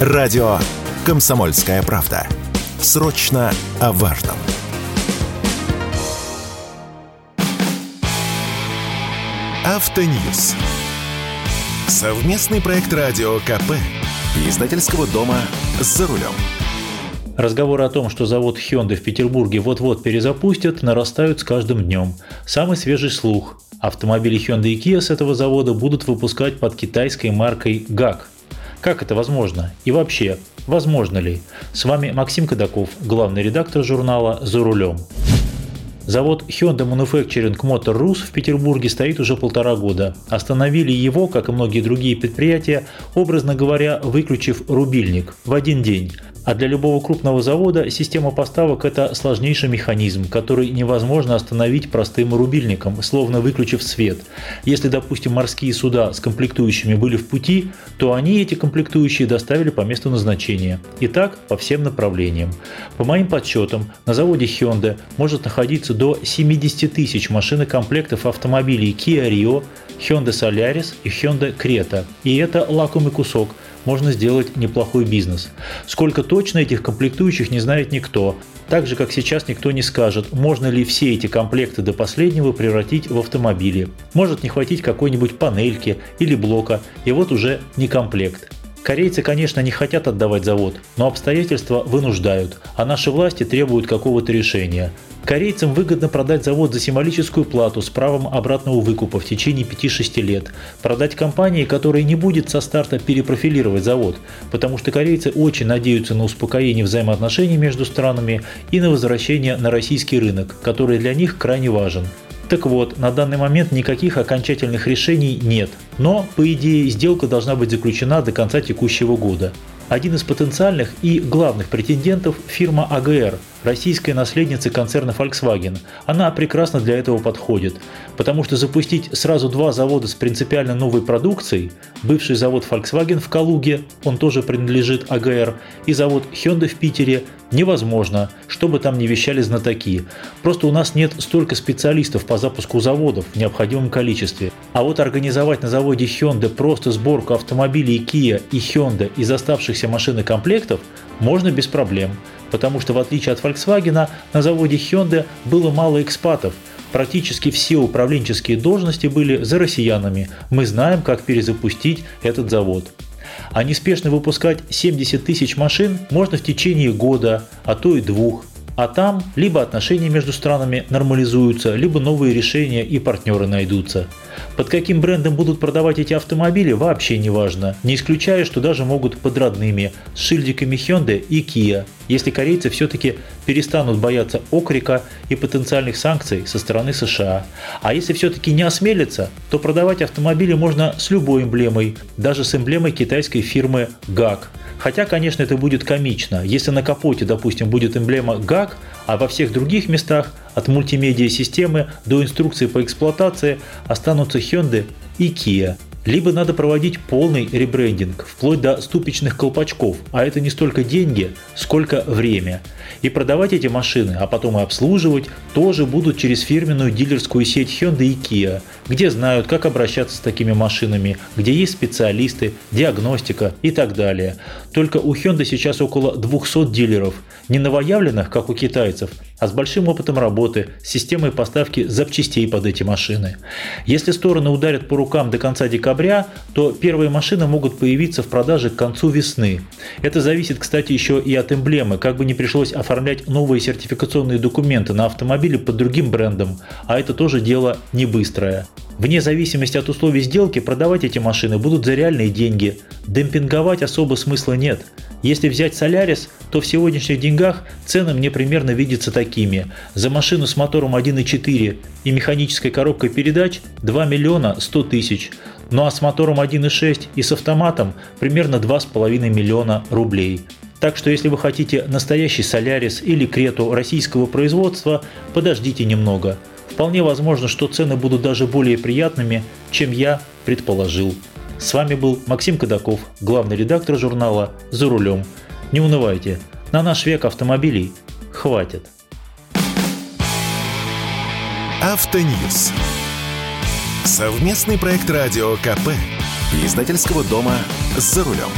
Радио «Комсомольская правда». Срочно о важном. Автоньюз. Совместный проект радио КП. Издательского дома «За рулем». Разговоры о том, что завод Hyundai в Петербурге вот-вот перезапустят, нарастают с каждым днем. Самый свежий слух. Автомобили Hyundai и Kia с этого завода будут выпускать под китайской маркой GAC. Как это возможно? И вообще, возможно ли? С вами Максим Кадаков, главный редактор журнала «За рулем». Завод Hyundai Manufacturing Motor Rus в Петербурге стоит уже полтора года. Остановили его, как и многие другие предприятия, образно говоря, выключив рубильник в один день – а для любого крупного завода система поставок – это сложнейший механизм, который невозможно остановить простым рубильником, словно выключив свет. Если, допустим, морские суда с комплектующими были в пути, то они эти комплектующие доставили по месту назначения. И так по всем направлениям. По моим подсчетам, на заводе Hyundai может находиться до 70 тысяч машинокомплектов автомобилей Kia Rio, Hyundai Solaris и Hyundai Creta. И это лакомый кусок – можно сделать неплохой бизнес. Сколько точно этих комплектующих не знает никто. Так же, как сейчас никто не скажет, можно ли все эти комплекты до последнего превратить в автомобили. Может не хватить какой-нибудь панельки или блока, и вот уже не комплект. Корейцы, конечно, не хотят отдавать завод, но обстоятельства вынуждают, а наши власти требуют какого-то решения. Корейцам выгодно продать завод за символическую плату с правом обратного выкупа в течение 5-6 лет, продать компании, которая не будет со старта перепрофилировать завод, потому что корейцы очень надеются на успокоение взаимоотношений между странами и на возвращение на российский рынок, который для них крайне важен. Так вот, на данный момент никаких окончательных решений нет, но, по идее, сделка должна быть заключена до конца текущего года. Один из потенциальных и главных претендентов – фирма АГР, российская наследница концерна Volkswagen. Она прекрасно для этого подходит, потому что запустить сразу два завода с принципиально новой продукцией, бывший завод Volkswagen в Калуге, он тоже принадлежит АГР, и завод Hyundai в Питере невозможно, чтобы там не вещали знатоки. Просто у нас нет столько специалистов по запуску заводов в необходимом количестве. А вот организовать на заводе Hyundai просто сборку автомобилей Kia и Hyundai из оставшихся машин и комплектов можно без проблем потому что в отличие от Volkswagen на заводе Hyundai было мало экспатов. Практически все управленческие должности были за россиянами. Мы знаем, как перезапустить этот завод. А неспешно выпускать 70 тысяч машин можно в течение года, а то и двух. А там либо отношения между странами нормализуются, либо новые решения и партнеры найдутся. Под каким брендом будут продавать эти автомобили вообще не важно, не исключая, что даже могут под родными, с шильдиками Hyundai и Kia, если корейцы все-таки перестанут бояться окрика и потенциальных санкций со стороны США. А если все-таки не осмелятся, то продавать автомобили можно с любой эмблемой, даже с эмблемой китайской фирмы GAC – Хотя, конечно, это будет комично. Если на капоте, допустим, будет эмблема GAG, а во всех других местах от мультимедиа-системы до инструкции по эксплуатации останутся Hyundai и Kia – либо надо проводить полный ребрендинг, вплоть до ступичных колпачков, а это не столько деньги, сколько время. И продавать эти машины, а потом и обслуживать, тоже будут через фирменную дилерскую сеть Hyundai и Kia, где знают, как обращаться с такими машинами, где есть специалисты, диагностика и так далее. Только у Hyundai сейчас около 200 дилеров, не новоявленных, как у китайцев, а с большим опытом работы, с системой поставки запчастей под эти машины. Если стороны ударят по рукам до конца декабря, то первые машины могут появиться в продаже к концу весны. Это зависит, кстати, еще и от эмблемы, как бы не пришлось оформлять новые сертификационные документы на автомобиле под другим брендом, а это тоже дело не быстрое. Вне зависимости от условий сделки продавать эти машины будут за реальные деньги. Демпинговать особо смысла нет. Если взять Солярис, то в сегодняшних деньгах цены мне примерно видятся такими. За машину с мотором 1.4 и механической коробкой передач 2 миллиона 100 тысяч. Ну а с мотором 1.6 и с автоматом примерно 2,5 миллиона рублей. Так что если вы хотите настоящий Солярис или Крету российского производства, подождите немного – Вполне возможно, что цены будут даже более приятными, чем я предположил. С вами был Максим Кадаков, главный редактор журнала «За рулем». Не унывайте, на наш век автомобилей хватит. Автоньюз. Совместный проект радио КП. Издательского дома «За рулем».